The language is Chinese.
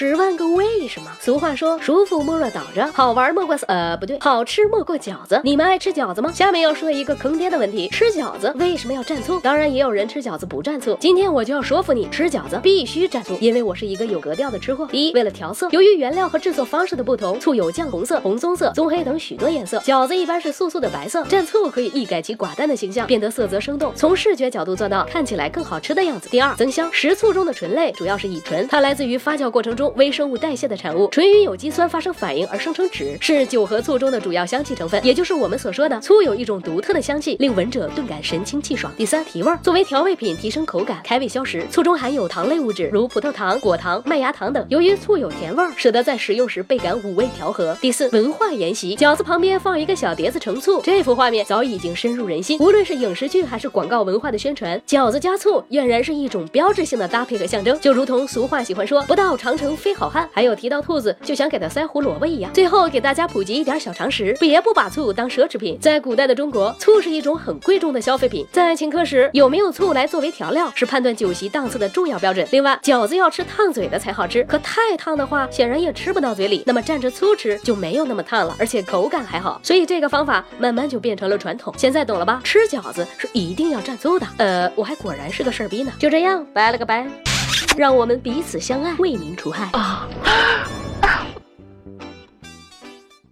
十万个为什么？俗话说，舒服莫若倒着，好玩莫过呃不对，好吃莫过饺子。你们爱吃饺子吗？下面要说一个坑爹的问题：吃饺子为什么要蘸醋？当然也有人吃饺子不蘸醋。今天我就要说服你，吃饺子必须蘸醋，因为我是一个有格调的吃货。第一，为了调色，由于原料和制作方式的不同，醋有酱红色、红棕色、棕黑等许多颜色，饺子一般是素素的白色，蘸醋可以一改其寡淡的形象，变得色泽生动，从视觉角度做到看起来更好吃的样子。第二，增香，食醋中的醇类主要是乙醇，它来自于发酵过程中微生物代谢。的产物，醇与有机酸发生反应而生成酯，是酒和醋中的主要香气成分，也就是我们所说的醋有一种独特的香气，令闻者顿感神清气爽。第三，提味儿，作为调味品提升口感，开胃消食。醋中含有糖类物质，如葡萄糖、果糖、麦芽糖等，由于醋有甜味儿，使得在食用时倍感五味调和。第四，文化沿袭，饺子旁边放一个小碟子盛醋，这幅画面早已经深入人心。无论是影视剧还是广告文化的宣传，饺子加醋俨然是一种标志性的搭配和象征，就如同俗话喜欢说，不到长城非好汉，还有。提到兔子，就想给它塞胡萝卜一样。最后给大家普及一点小常识：别不把醋当奢侈品。在古代的中国，醋是一种很贵重的消费品。在请客时，有没有醋来作为调料，是判断酒席档次的重要标准。另外，饺子要吃烫嘴的才好吃，可太烫的话，显然也吃不到嘴里。那么蘸着醋吃就没有那么烫了，而且口感还好。所以这个方法慢慢就变成了传统。现在懂了吧？吃饺子是一定要蘸醋的。呃，我还果然是个事儿逼呢。就这样，拜了个拜。让我们彼此相爱，为民除害！